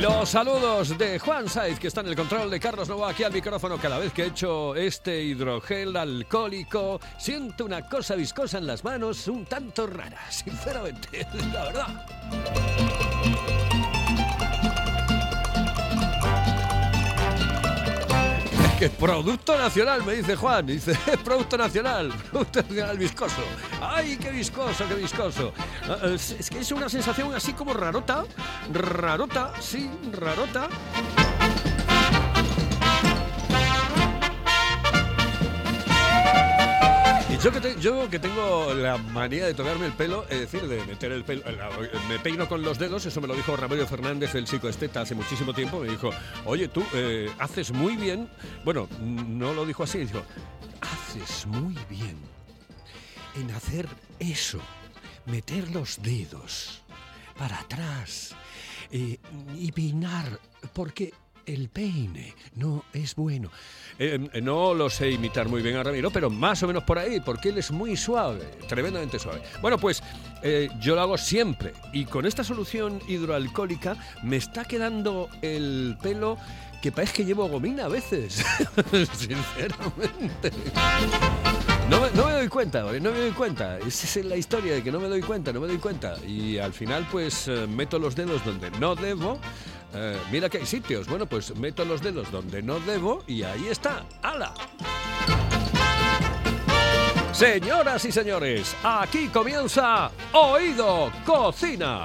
Los saludos de Juan Saiz, que está en el control de Carlos Novoa aquí al micrófono. Cada vez que he hecho este hidrogel alcohólico, siento una cosa viscosa en las manos un tanto rara, sinceramente, la verdad. Que producto nacional, me dice Juan. Dice, producto nacional, producto nacional viscoso. ¡Ay, qué viscoso, qué viscoso! Ah, Es es que es una sensación así como rarota, rarota, sí, rarota. Yo que, tengo la manía de tocarme el pelo, es decir, de meter el pelo, me peino con los dedos, eso me lo dijo Ramiro Fernández, el psicoesteta, hace muchísimo tiempo, me dijo, oye, tú eh, haces muy bien, bueno, no lo dijo así, dijo, haces muy bien en hacer eso, meter los dedos para atrás eh, y peinar, porque el peine no es bueno. Eh, eh, no lo sé imitar muy bien a Ramiro, pero más o menos por ahí, porque él es muy suave, tremendamente suave. Bueno, pues eh, yo lo hago siempre y con esta solución hidroalcohólica me está quedando el pelo que parece que llevo gomina a veces, sinceramente. No me, no me doy cuenta, no me doy cuenta. Esa es la historia de que no me doy cuenta, no me doy cuenta. Y al final, pues eh, meto los dedos donde no debo. Eh, mira que hay sitios. Bueno, pues meto los dedos donde no debo y ahí está. ¡Hala! Señoras y señores, aquí comienza Oído Cocina.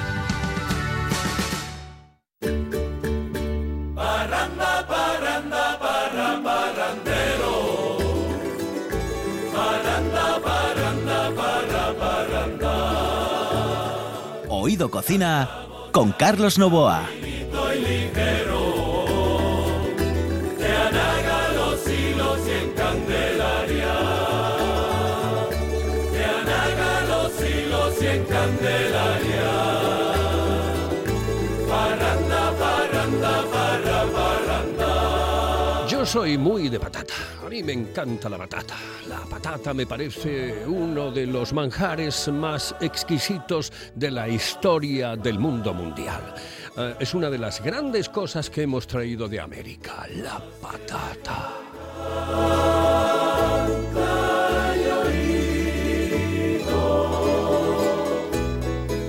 Oído Cocina con Carlos Novoa. Yo soy muy de patata. Mí me encanta la patata. La patata me parece uno de los manjares más exquisitos de la historia del mundo mundial. Eh, es una de las grandes cosas que hemos traído de América, la patata.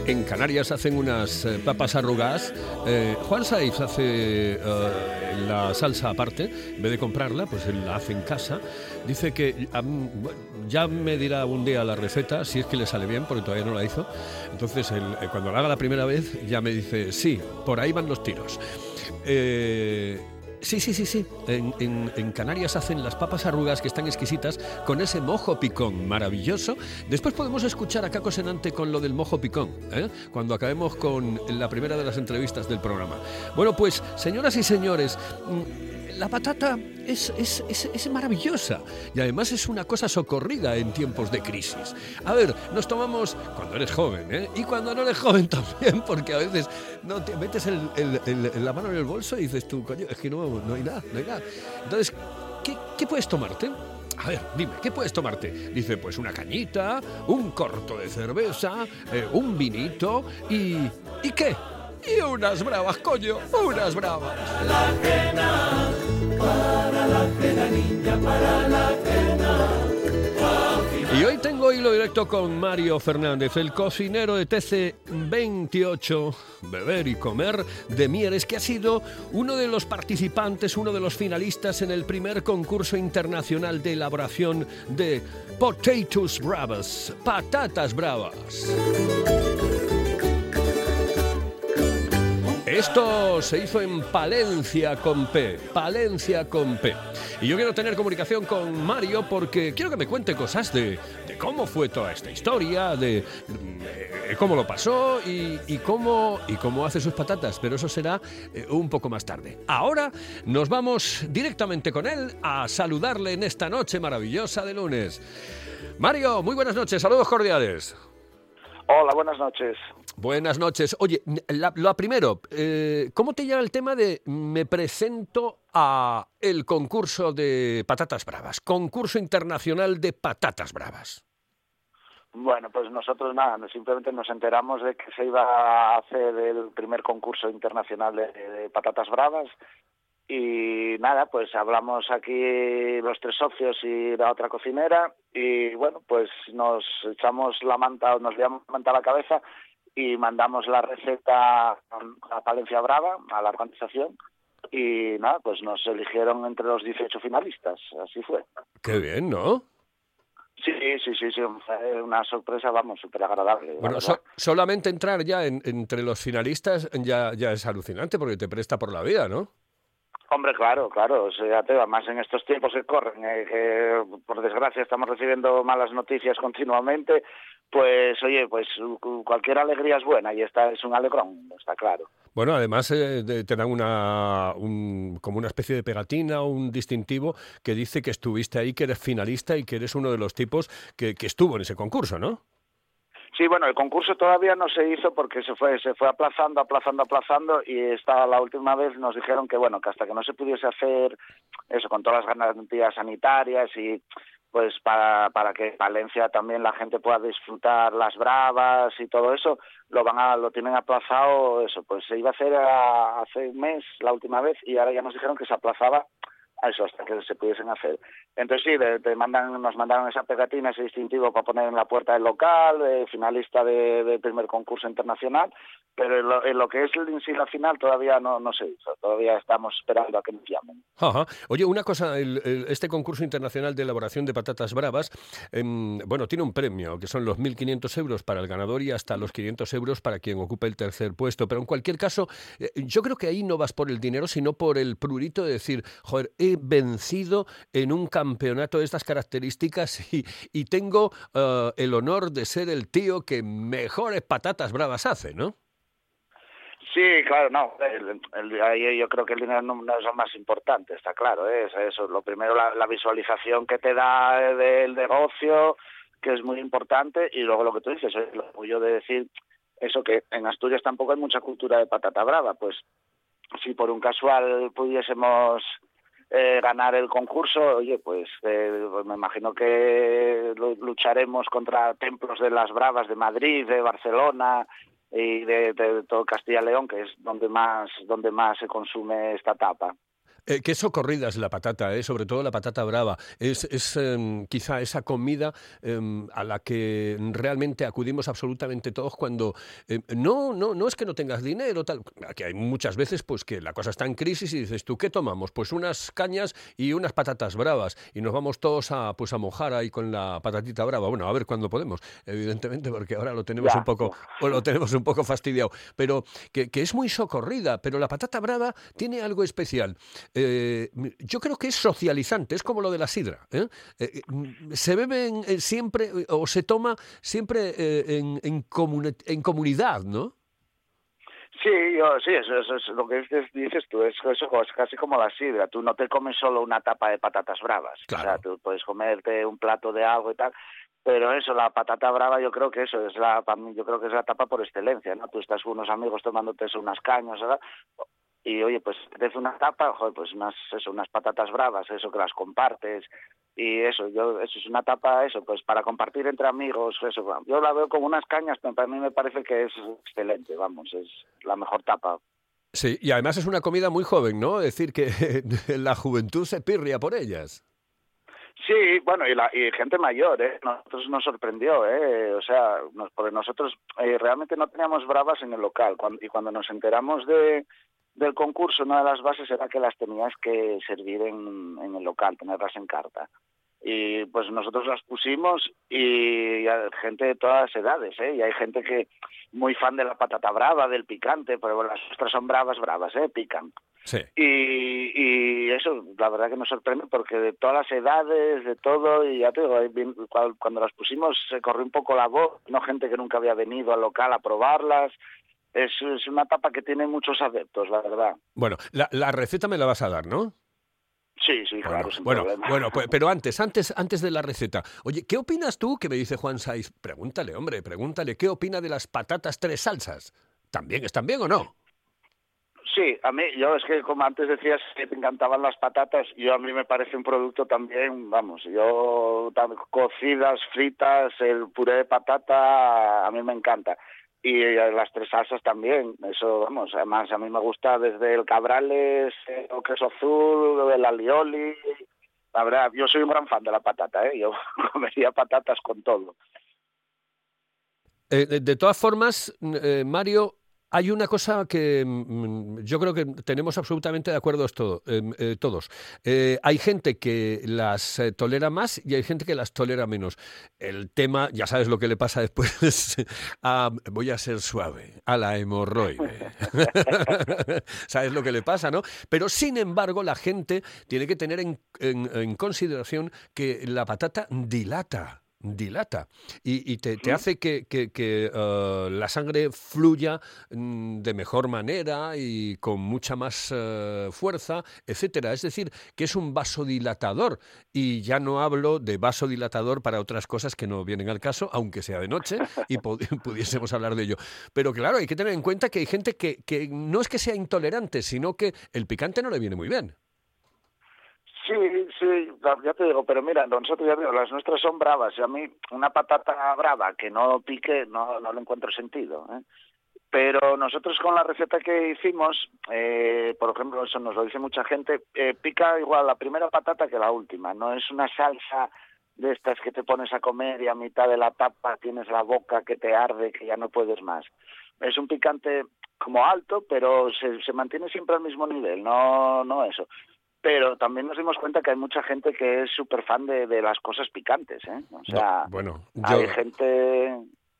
En Canarias hacen unas eh, papas arrugadas. Eh, Juan Saiz hace eh, la salsa aparte, en vez de comprarla, pues él la hace en casa. Dice que ya me dirá un día la receta, si es que le sale bien, porque todavía no la hizo. Entonces, él, eh, cuando la haga la primera vez, ya me dice, sí, por ahí van los tiros. Sí, sí, sí, sí. En, en- Canarias hacen las papas arrugas que están exquisitas con ese mojo picón maravilloso. Después podemos escuchar a Caco Senante con lo del mojo picón, ¿eh? cuando acabemos con la primera de las entrevistas del programa. Bueno, pues, señoras y señores, la patata es, es- es- maravillosa y además es una cosa socorrida en tiempos de crisis. A ver, nos tomamos cuando eres joven ¿eh? y cuando no eres joven también, porque a veces metes la mano en el bolso y dices tú, coño, es que no, no hay nada, no hay nada. Entonces, ¿qué, qué puedes tomarte? A ver, dime, ¿qué puedes tomarte? Dice, pues una cañita, un corto de cerveza, eh, un vinito y... ¿Y qué? Y unas bravas, coño, unas bravas. Hilo directo con Mario Fernández, el cocinero de TC28, Beber y Comer de Mieres, que ha sido uno de los participantes, uno de los finalistas en el primer concurso internacional de elaboración de Potatoes Bravas, patatas bravas. Esto se hizo en Palencia con P, Palencia con P. Y yo quiero tener comunicación con Mario porque quiero que me cuente cosas de, cómo fue toda esta historia, de, mm, cómo lo pasó y, cómo, y cómo hace sus patatas, pero eso será eh, un poco más tarde. Ahora nos vamos directamente con él a saludarle en esta noche maravillosa de lunes. Mario, muy buenas noches, saludos cordiales. Hola, buenas noches. Buenas noches. Oye, lo primero, eh, ¿cómo te llega el tema de me presento a el concurso de patatas bravas, concurso internacional de patatas bravas? Bueno, pues nosotros nada, simplemente nos enteramos de que se iba a hacer el primer concurso internacional de patatas bravas y nada, pues hablamos aquí los tres socios y la otra cocinera y bueno, pues nos echamos la manta, nos liamos la manta a la cabeza y mandamos la receta a Palencia Brava, a la organización y nada, pues nos eligieron entre los 18 finalistas, así fue. Qué bien, ¿no? Sí, sí, sí, sí, una sorpresa, vamos, súper agradable. Bueno, solamente entrar ya entre los finalistas ya, ya es alucinante porque te presta por la vida, ¿no? Hombre, claro, claro, o sea, más en estos tiempos que corren, eh, que por desgracia estamos recibiendo malas noticias continuamente, pues oye, pues cualquier alegría es buena y esta es un alegrón, está claro. Bueno, además eh, te dan una, como una especie de pegatina, un distintivo que dice que estuviste ahí, que eres finalista y que eres uno de los tipos que estuvo en ese concurso, ¿no? Sí, bueno, el concurso todavía no se hizo porque se fue, se fue aplazando, aplazando, aplazando y esta la última vez nos dijeron que bueno, que hasta que no se pudiese hacer eso con todas las garantías sanitarias y pues para, para que Valencia también la gente pueda disfrutar las bravas y todo eso, lo van a, lo tienen aplazado, eso, pues se iba a hacer hace un mes la última vez y ahora ya nos dijeron que se aplazaba eso hasta que se pudiesen hacer. Entonces sí, te mandan, nos mandaron esa pegatina, ese distintivo para poner en la puerta del local, eh, finalista del de primer concurso internacional, pero en lo, que es en sí final todavía no, no se hizo, todavía estamos esperando a que nos llamen. Oye, una cosa, este concurso internacional de elaboración de patatas bravas, em, bueno, tiene un premio, que son los 1.500 euros para el ganador y hasta los 500 euros para quien ocupe el tercer puesto, pero en cualquier caso, eh, yo creo que ahí no vas por el dinero, sino por el prurito de decir, joder, he vencido en un campeonato de estas características y, y tengo eh, el honor de ser el tío que mejores patatas bravas hace, ¿no? Sí, claro, no. El, yo creo que el dinero no, es lo más importante, está claro. ¿eh? Es eso. Lo primero, la, visualización que te da del negocio, que es muy importante, y luego lo que tú dices, el orgullo de decir eso que en Asturias tampoco hay mucha cultura de patata brava. Pues si por un casual pudiésemos eh, ganar el concurso, oye, pues, eh, pues me imagino que lucharemos contra templos de las Bravas de Madrid, de Barcelona y de, todo Castilla y León, que es donde más, donde más se consume esta tapa. Eh, qué socorrida es la patata, eh, sobre todo la patata brava. Es, es em, quizá esa comida em, a la que realmente acudimos absolutamente todos cuando em, no, no, no es que no tengas dinero, tal. Aquí hay muchas veces pues que la cosa está en crisis y dices, ¿tú qué tomamos? Pues unas cañas y unas patatas bravas. Y nos vamos todos a, pues a mojar ahí con la patatita brava. Bueno, a ver cuándo podemos, evidentemente, porque ahora lo tenemos un poco, lo tenemos un poco fastidiado. Pero que, que es muy socorrida, pero la patata brava tiene algo especial. Eh, yo creo que es socializante, es como lo de la sidra. ¿eh? Eh, se bebe siempre o se toma siempre en, en, comunidad, ¿no? Sí, yo, sí, eso, es lo que dices, tú, es, eso, es casi como la sidra. Tú no te comes solo una tapa de patatas bravas. O sea, tú puedes comerte un plato de algo y tal, pero eso, la patata brava, yo creo que eso es la, yo creo que es la tapa por excelencia, ¿no? Tú estás con unos amigos tomándote unas cañas, ¿verdad? Y oye, pues te una tapa, joder, pues unas, eso, unas patatas bravas, eso que las compartes y eso, yo, eso es una tapa, eso, pues para compartir entre amigos, eso, yo la veo como unas cañas, pero para mí me parece que es excelente, vamos, es la mejor tapa. Sí, y además es una comida muy joven, ¿no? Es decir, que la juventud se pirria por ellas. Sí, bueno, y, la, y gente mayor, ¿eh? Nosotros nos sorprendió, ¿eh? O sea, nos, porque nosotros eh, realmente no teníamos bravas en el local. y cuando nos enteramos de, del concurso, una de las bases era que las tenías que servir en, en el local, tenerlas en carta y pues nosotros las pusimos y hay gente de todas las edades, ¿eh? Y hay gente que muy fan de la patata brava, del picante, pero las ostras son bravas, bravas, ¿eh? Pican. Sí. Y, y eso, la verdad que nos sorprende porque de todas las edades, de todo, y ya te digo, cuando las pusimos se corrió un poco la voz, no gente que nunca había venido al local a probarlas, es, es, una tapa que tiene muchos adeptos, la verdad. Bueno, la, la receta me la vas a dar, ¿no? Sí, sí, claro. Bueno, bueno, pues, pero antes, antes, antes de la receta. Oye, ¿qué opinas tú? Que me dice Juan Saiz. Pregúntale, hombre, pregúntale, ¿qué opina de las patatas tres salsas? ¿También están bien o no? Sí, a mí, yo es que como antes decías que te encantaban las patatas, yo a mí me parece un producto también, vamos, yo cocidas, fritas, el puré de patata, a mí me encanta y las tres salsas también, eso vamos, además a mí me gusta desde el cabrales, el queso azul, el alioli, la verdad, yo soy un gran fan de la patata, ¿eh? yo comería patatas con todo. Eh, de todas formas, eh, Mario, hay una cosa que mm, yo creo que tenemos absolutamente de acuerdo em, eh, todos. Eh, hay gente que las eh, tolera más y hay gente que las tolera menos. El tema, ya sabes lo que le pasa después, voy a ser suave, a la hemorroide. sabes lo que le pasa, ¿no? Pero sin embargo, la gente tiene que tener en consideración que la patata dilata dilata y, te, hace que, eh, la sangre fluya mm, de mejor manera y con mucha más eh, fuerza, etcétera. Es decir, que es un vasodilatador y ya no hablo de vasodilatador para otras cosas que no vienen al caso, aunque sea de noche y pudiésemos hablar de ello. Pero claro, hay que tener en cuenta que hay gente que, que no es que sea intolerante, sino que el picante no le viene muy bien. Sí, sí, ya te digo, pero mira, nosotros las nuestras son bravas y a mí una patata brava que no pique no, no le encuentro sentido. ¿eh? Pero nosotros con la receta que hicimos, eh, por ejemplo, eso nos lo dice mucha gente, eh, pica igual la primera patata que la última, no es una salsa de estas que te pones a comer y a mitad de la tapa tienes la boca que te arde, que ya no puedes más. Es un picante como alto, pero se, se mantiene siempre al mismo nivel, no, no eso pero también nos dimos cuenta que hay mucha gente que es súper fan de, de, las cosas picantes, ¿eh? O sea, bueno, hay gente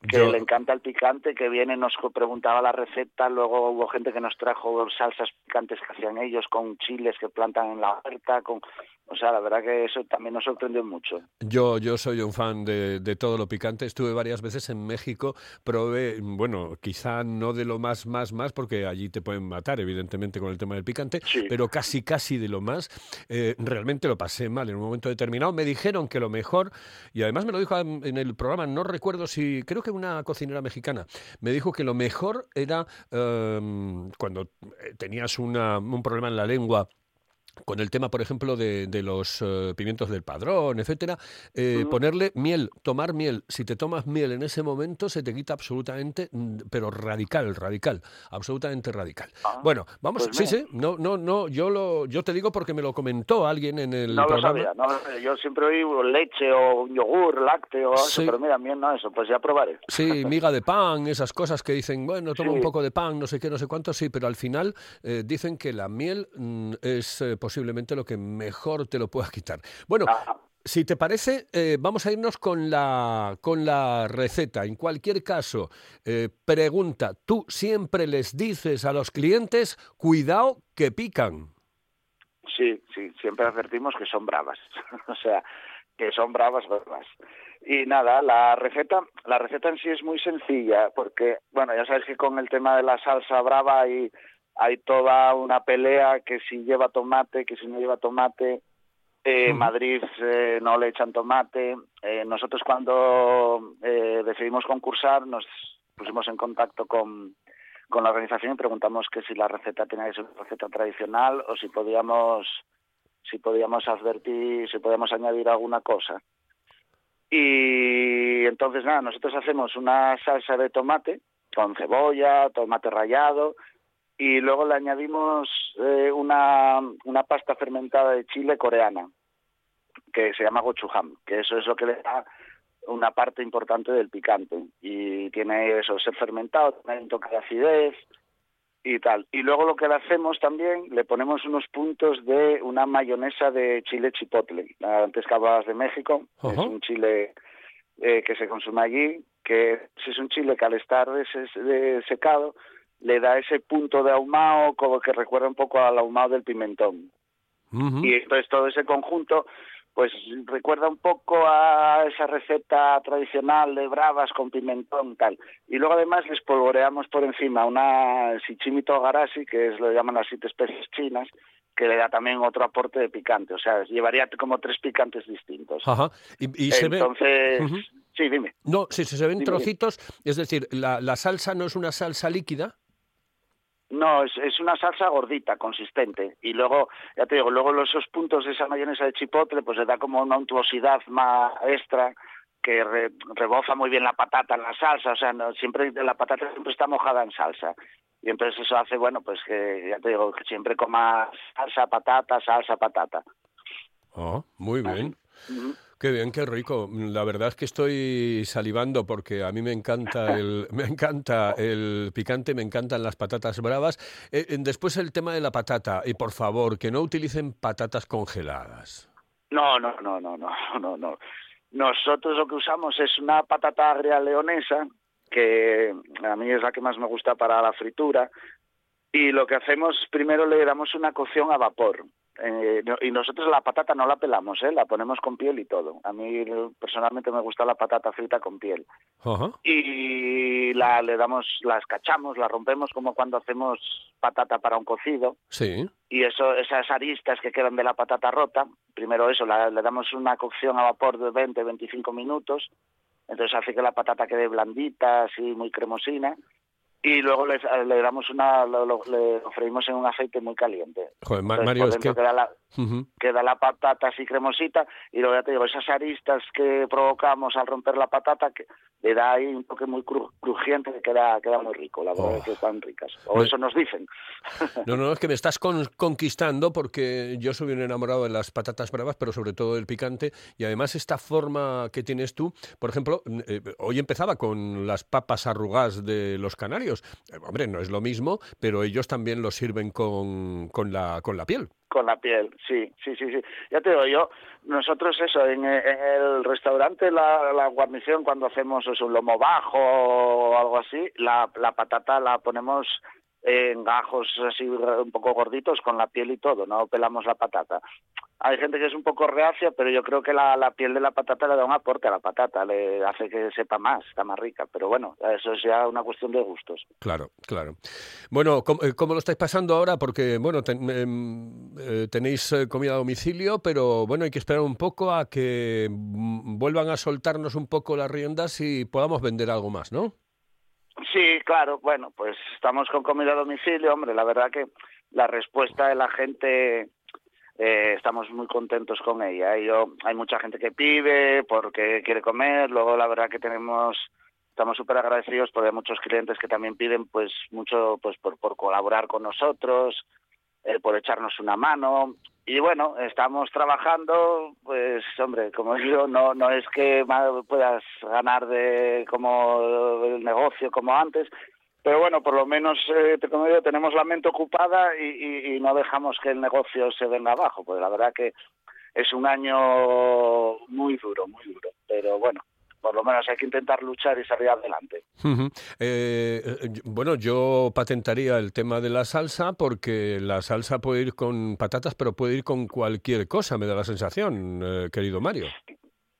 que le encanta el picante, que viene, nos preguntaba la receta, luego hubo gente que nos trajo salsas picantes que hacían ellos con chiles que plantan en la huerta, con o sea, la verdad que eso también nos sorprendió mucho. Yo, yo soy un fan de, de, todo lo picante. Estuve varias veces en México, probé, bueno, quizá no de lo más, más, más, porque allí te pueden matar, evidentemente, con el tema del picante, pero casi, casi de lo más. Eh, realmente lo pasé mal en un momento determinado. Me dijeron que lo mejor, y además me lo dijo en el programa, no recuerdo si, creo que una cocinera mexicana, me dijo que lo mejor era em, cuando eh, tenías una, un problema en la lengua con el tema, por ejemplo, de, de los eh, pimientos del padrón, etcétera, eh, ponerle miel, tomar miel. Si te tomas miel en ese momento, se te quita absolutamente, mm, pero radical, radical, absolutamente radical. Ah, bueno, vamos, pues sí, sí, no, no, no, yo lo, yo te digo porque me lo comentó alguien en el no programa. Lo sabía, no Yo siempre oí leche o yogur, lácteo, eso, pero mira, miel no eso, pues ya probaré. Sí, miga de pan, esas cosas que dicen, bueno, toma un poco de pan, no sé qué, no sé cuánto, sí, pero al final eh, dicen que la miel mm, es posiblemente lo que mejor te lo pueda quitar. Bueno, si te parece, eh, vamos a irnos con la, con la receta. En cualquier caso, eh, pregunta, ¿tú siempre les dices a los clientes, cuidado que pican? Sí, sí, siempre advertimos que son bravas. o sea, que son bravas, bravas. Y nada, la receta, la receta en sí es muy sencilla, porque, bueno, ya sabes que con el tema de la salsa brava y hay toda una pelea que si lleva tomate, que si no lleva tomate. Eh, Madrid eh, no le echan tomate. Eh, nosotros cuando eh, decidimos concursar nos pusimos en contacto con, con la organización y preguntamos que si la receta tenía que ser una receta tradicional o si podíamos si podíamos advertir, si podíamos añadir alguna cosa. Y entonces nada, nosotros hacemos una salsa de tomate con cebolla, tomate rallado, y luego le añadimos eh, una, una pasta fermentada de chile coreana que se llama gochujam, que eso es lo que le da una parte importante del picante. Y tiene eso, ser fermentado, tiene un toque de acidez y tal. Y luego lo que le hacemos también, le ponemos unos puntos de una mayonesa de chile chipotle. Antes que hablabas de México, es un chile eh, que se consume allí, que es un chile que al estar de secado le da ese punto de ahumado como que recuerda un poco al ahumado del pimentón. Y entonces todo ese conjunto pues recuerda un poco a esa receta tradicional de bravas con pimentón tal. Y luego además les polvoreamos por encima una shichimito garashi, que es lo que llaman las siete especies chinas, que le da también otro aporte de picante. O sea, llevaría como tres picantes distintos. Ajá. Y, se Entonces, sí, dime. No, si se ven trocitos, es decir, la, la salsa no es una salsa líquida. No, es, una salsa gordita, consistente. Y luego, ya te digo, luego esos puntos de esa mayonesa de chipotle, pues le da como una untuosidad más extra que reboza muy bien la patata en la salsa. O sea, no, siempre la patata siempre está mojada en salsa. Y entonces eso hace, bueno, pues que, ya te digo, que siempre coma salsa, patata, salsa, patata. Oh, muy bien. Qué bien, qué rico. La verdad es que estoy salivando porque a mí me encanta el, me encanta el picante, me encantan las patatas bravas. Eh, eh, después el tema de la patata. Y por favor, que no utilicen patatas congeladas. No, no, no, no, no, no, no. Nosotros lo que usamos es una patata agria leonesa, que a mí es la que más me gusta para la fritura. Y lo que hacemos, primero le damos una cocción a vapor. Eh, y nosotros la patata no la pelamos, ¿eh? la ponemos con piel y todo. A mí personalmente me gusta la patata frita con piel. Y la le damos, la escachamos, la rompemos como cuando hacemos patata para un cocido. Sí. Y eso, esas aristas que quedan de la patata rota, primero eso, le damos una cocción a vapor de 20-25 minutos. Entonces hace que la patata quede blandita, así muy cremosina y luego le, le damos una, lo, le freímos en un aceite muy caliente. Joder, Mario, es que... Queda la, queda la patata así cremosita y luego ya te digo, esas aristas que provocamos al romper la patata, que le da ahí un toque muy crujiente que queda, queda muy rico, la verdad es que oh. están ricas. O eso nos dicen. No, no, es que me estás conquistando porque yo soy un enamorado de las patatas bravas, pero sobre todo del picante y además esta forma que tienes tú, por ejemplo, eh, hoy empezaba con las papas arrugadas de los canarios, eh, hombre, no es lo mismo, pero ellos también lo sirven con, con, la, con la piel. Con la piel, sí, sí, sí, sí. Ya te digo yo, nosotros eso, en, el restaurante la, guarnición cuando hacemos eso, un lomo bajo o algo así, la patata la ponemos en gajos así un poco gorditos con la piel y todo, no pelamos la patata. Hay gente que es un poco reacia, pero yo creo que la, la piel de la patata le da un aporte a la patata, le hace que sepa más, está más rica. Pero bueno, eso es ya una cuestión de gustos. Claro, claro. Bueno, ¿cómo, eh, lo estáis pasando ahora? Porque, bueno, em, eh, tenéis eh, comida a domicilio, pero bueno, hay que esperar un poco a que mm, vuelvan a soltarnos un poco las riendas y podamos vender algo más, ¿no? Sí, claro, bueno, pues estamos con comida a domicilio, hombre, la verdad que la respuesta de la gente eh, estamos muy contentos con ella. Hay mucha gente que pide porque quiere comer, luego la verdad que tenemos estamos súper agradecidos porque hay muchos clientes que también piden pues mucho pues por colaborar con nosotros, eh, por echarnos una mano. Y bueno, estamos trabajando, pues hombre, como digo, no no es que puedas ganar de como el negocio como antes, pero bueno, por lo menos, eh, como digo, tenemos la mente ocupada y, y, no dejamos que el negocio se venga abajo, pues la verdad que es un año muy duro, muy duro, pero bueno, por lo menos hay que intentar luchar y salir adelante. Eh, eh, bueno, yo patentaría el tema de la salsa porque la salsa puede ir con patatas, pero puede ir con cualquier cosa, me da la sensación, eh, querido Mario.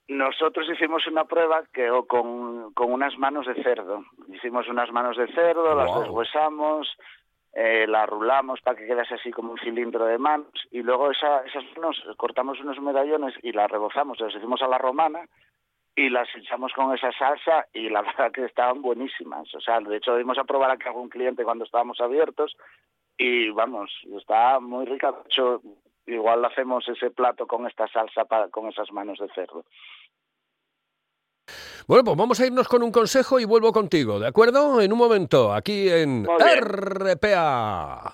Nosotros hicimos una prueba que con, con unas manos de cerdo. Hicimos unas manos de cerdo, las deshuesamos, eh, las rulamos para que quedase así como un cilindro de manos y luego esa, esas manos cortamos unos medallones y las rebozamos, las hicimos a la romana y las echamos con esa salsa y la verdad que estaban buenísimas. O sea, de hecho, dimos a probar aquí a algún cliente cuando estábamos abiertos y vamos, está muy rica. De hecho, igual hacemos ese plato con esta salsa para, con esas manos de cerdo. Bueno, pues vamos a irnos con un consejo y vuelvo contigo, ¿de acuerdo? En un momento, aquí en RPA.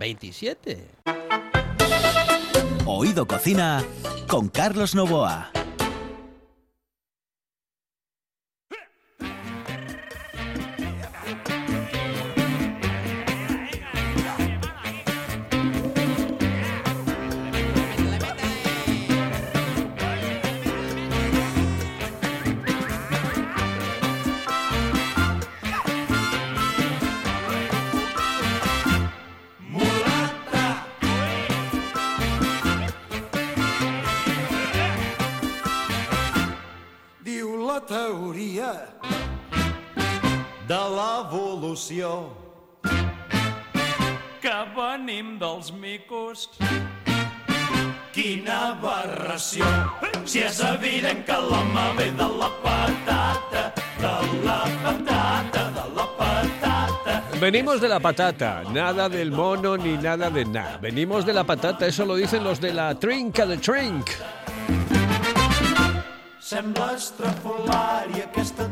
27. Oído Cocina con Carlos Novoa. La teoria de l'evolució que venim dels micos. Quina aberració, si és evident que l'home ve de la patata, de la patata, de la patata. Venimos de la patata, nada del mono ni nada de nada. Venimos de la patata, eso lo dicen los de la trinca de Trink. Sembla estrafolària aquesta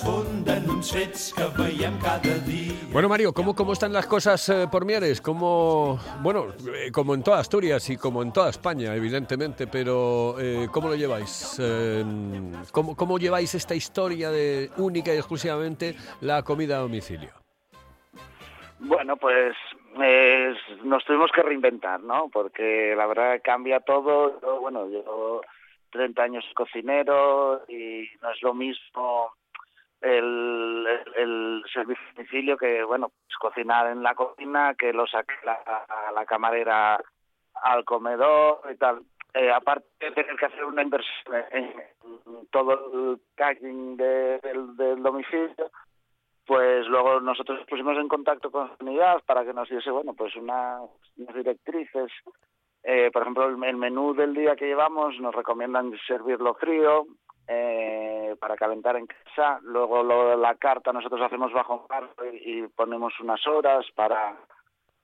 fonda en uns fets que veiem cada dia. Bueno, Mario, ¿cómo, cómo están las cosas eh, por Mieres? ¿Cómo, bueno, eh, como en toda Asturias y como en toda España, evidentemente, pero eh, ¿cómo lo lleváis? Eh, ¿cómo, ¿Cómo lleváis esta historia de única y exclusivamente la comida a domicilio? Bueno, pues eh, nos tuvimos que reinventar, ¿no? Porque la verdad cambia todo. Yo, bueno, yo 30 años cocinero y no es lo mismo el, el, servicio domicilio que, bueno, pues cocinar en la cocina, que lo saque la, camarera al comedor y tal. Eh, aparte de tener que hacer una inversión en todo el packing de- del, domicilio, pues luego nosotros nos pusimos en contacto con la unidad para que nos diese, bueno, pues una- unas directrices. Eh, por ejemplo, el, menú del día que llevamos nos recomiendan servirlo frío eh, para calentar en casa. Luego la carta nosotros hacemos bajo encargo y, y ponemos unas horas para,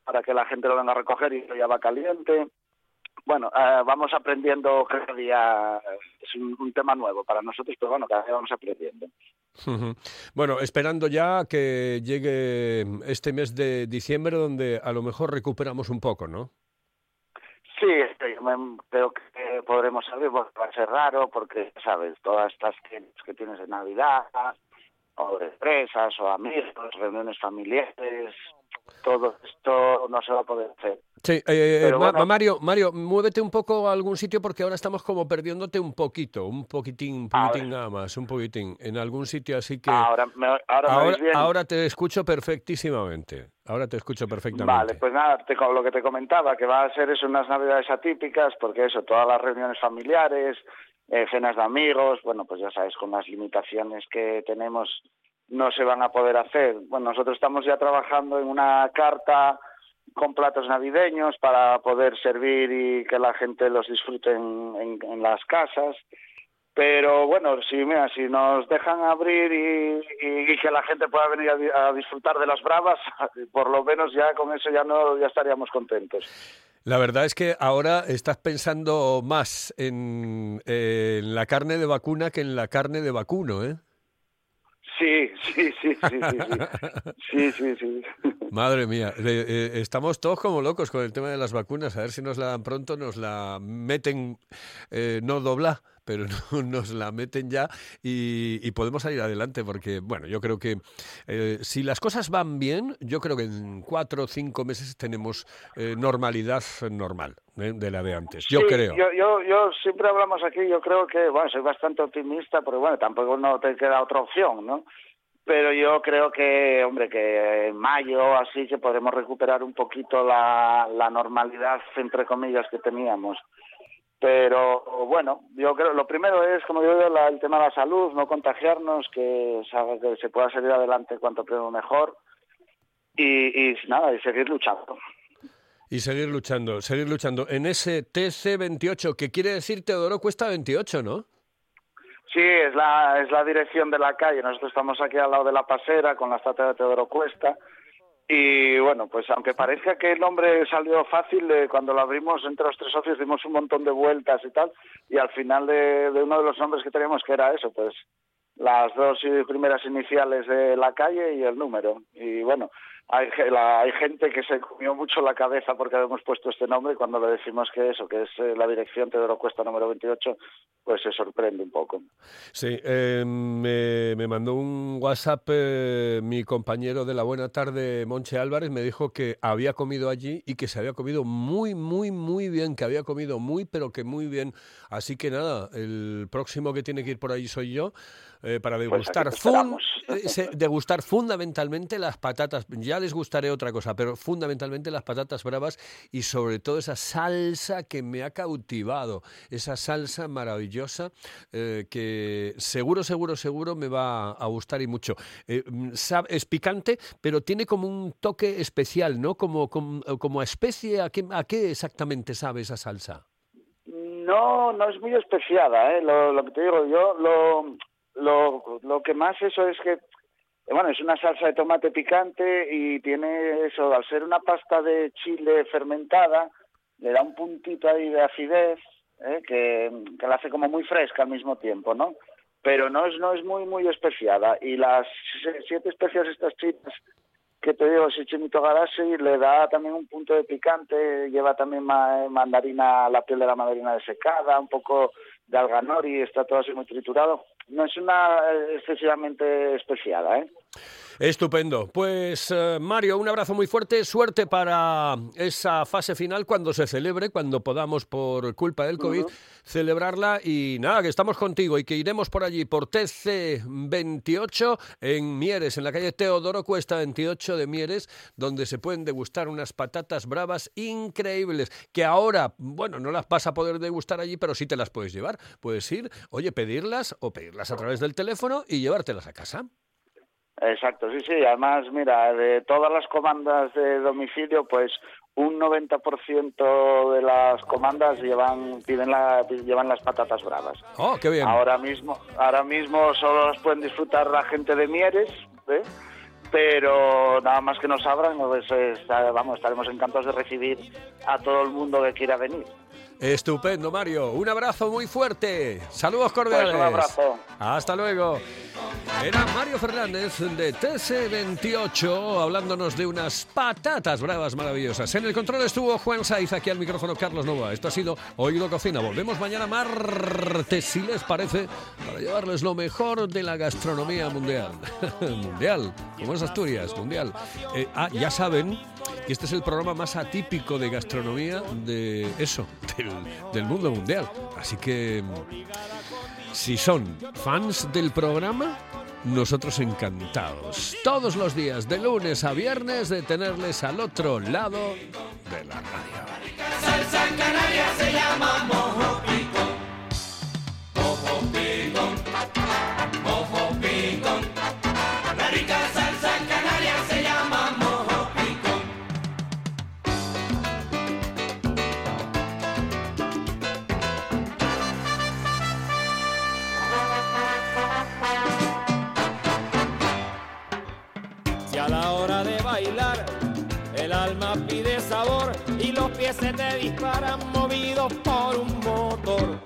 para que la gente lo venga a recoger y ya va caliente. Bueno, eh, vamos aprendiendo cada día, es un, un tema nuevo para nosotros, pero bueno, cada día vamos aprendiendo. Bueno, esperando ya que llegue este mes de diciembre donde a lo mejor recuperamos un poco, ¿no? Sí, este, creo que podremos salir, bueno, va a ser raro porque, sabes, todas estas tiendas que tienes de Navidad, o de empresas, o amigos, reuniones familiares, todo esto no se va a poder hacer. Sí, eh, bueno. Mario, Mario, muévete un poco a algún sitio porque ahora estamos como perdiéndote un poquito, un poquitín, un poquitín nada más, un poquitín, en algún sitio así que Ahora, me, ahora, ahora, oís bien. ahora te escucho perfectísimamente, ahora te escucho perfectamente. Vale, pues nada, te, lo que te comentaba, que va a ser eso unas navidades atípicas, porque eso, todas las reuniones familiares, eh, cenas de amigos, bueno, pues ya sabes, con las limitaciones que tenemos no se van a poder hacer. Bueno, nosotros estamos ya trabajando en una carta con platos navideños para poder servir y que la gente los disfrute en, las casas. Pero bueno, si mira, si nos dejan abrir y, que la gente pueda venir a disfrutar de las bravas, por lo menos ya con eso ya no ya estaríamos contentos. La verdad es que ahora estás pensando más en, en la carne de vacuna que en la carne de vacuno, ¿eh? Sí, Sí, sí, sí, sí, sí. Madre mía, eh, estamos todos como locos con el tema de las vacunas. A ver si nos la dan pronto, nos la meten, eh, no dobla, pero no, nos la meten ya y, y podemos salir adelante porque, bueno, yo creo que eh, si las cosas van bien, yo creo que en cuatro o cinco meses tenemos eh, normalidad normal ¿eh? de la de antes. Yo Sí, creo. Yo, yo, yo siempre hablamos aquí, yo creo que, bueno, soy bastante optimista, pero bueno, tampoco no te queda otra opción, ¿no? Pero yo creo que, hombre, que en mayo así que podremos recuperar un poquito la, la normalidad, entre comillas, que teníamos. Pero bueno, yo creo, lo primero es, como digo, la- el tema de la salud, no contagiarnos, que, se- que se pueda salir adelante cuanto primero mejor. Y, y nada, y seguir luchando. Y seguir luchando, seguir luchando. En ese TC28, que quiere decir Teodoro Cuesta 28, ¿no? Sí, es la, es la dirección de la calle. Nosotros estamos aquí al lado de la pasera con la estatua de Teodoro Cuesta. Y bueno, pues aunque parezca que el nombre salió fácil, eh, cuando lo abrimos entre los tres socios dimos un montón de vueltas y tal. Y al final de, de uno de los nombres que teníamos, que era eso, pues las dos primeras iniciales de la calle y el número. Y bueno, hay, la- hay gente que se comió mucho la cabeza porque habíamos puesto este nombre cuando le decimos que eso, que es eh, la dirección Teodoro Cuesta número 28, pues se sorprende un poco. Sí, eh, me, me mandó un WhatsApp eh, mi compañero de la Buena Tarde, Monche Álvarez, me dijo que había comido allí y que se había comido muy, muy, muy bien, que había comido muy, pero que muy bien. Así que nada, el próximo que tiene que ir por allí soy yo. eh, para degustar, te fun- eh, degustar fundamentalmente las patatas. Ya les gustaré otra cosa, pero fundamentalmente las patatas bravas y sobre todo esa salsa que me ha cautivado, esa salsa maravillosa eh, que seguro, seguro, seguro me va a gustar y mucho. Eh, mm, es picante, pero tiene como un toque especial, ¿no? Como, como, como a especie, ¿a qué, ¿a qué exactamente sabe esa salsa? No, no es muy especiada, ¿eh? Lo, lo que te digo, yo lo, lo, lo que más eso es que, eh, bueno, es una salsa de tomate picante y tiene eso, al ser una pasta de chile fermentada, le da un puntito ahí de acidez, ¿eh? que, la hace como muy fresca al mismo tiempo, ¿no? Pero no es, no es muy, muy especiada. Y las si- siete especias estas chinas que te digo, ese chimito garashi le da también un punto de picante, lleva también ma- mandarina, la piel de la mandarina desecada, un poco de alganori, está todo así muy triturado. No es una eh, excesivamente especiada, ¿eh? Estupendo. Pues eh, Mario, un abrazo muy fuerte. Suerte para esa fase final cuando se celebre, cuando podamos, por culpa del COVID, celebrarla. Y nada, que estamos contigo y que iremos por allí, por TC28 en Mieres, en la calle Teodoro Cuesta 28 de Mieres, donde se pueden degustar unas patatas bravas increíbles. Que ahora, bueno, no las vas a poder degustar allí, pero sí te las puedes llevar. Puedes ir, oye, pedirlas o pedirlas a través del teléfono y llevártelas a casa. Exacto, sí, sí. Además, mira, de todas las comandas de domicilio, pues un 90% de las comandas llevan piden la, llevan las patatas bravas. Oh, qué bien. Ahora mismo, ahora mismo solo las pueden disfrutar la gente de Mieres, ¿eh? pero nada más que nos abran, pues, está- vamos, estaremos encantados de recibir a todo el mundo que quiera venir. Estupendo, Mario. Un abrazo muy fuerte. Saludos cordiales. Pues un abrazo. Hasta luego. Era Mario Fernández de TC28 hablándonos de unas patatas bravas maravillosas. En el control estuvo Juan Saiz, aquí al micrófono Carlos Nova. Esto ha sido Oído Cocina. Volvemos mañana martes, si les parece, para llevarles lo mejor de la gastronomía mundial. mundial, como es Asturias, mundial. Eh, ah, ya saben que este es el programa más atípico de gastronomía de eso, del, mundo mundial. Así que, mm, si son fans del programa, nosotros encantados. Todos los días, de lunes a viernes, de tenerles al otro lado de la radio. Se te disparan movidos por un motor.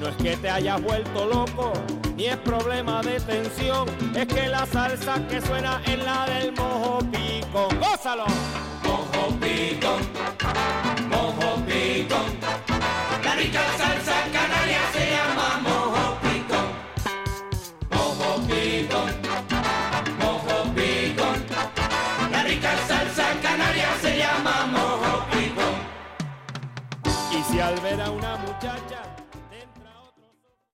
No es que te hayas vuelto loco, ni es problema de tensión, es que la salsa que suena es la del mojo pico. ¡Gózalo! Mojo picón, mojo picón. La rica salsa ver una muchacha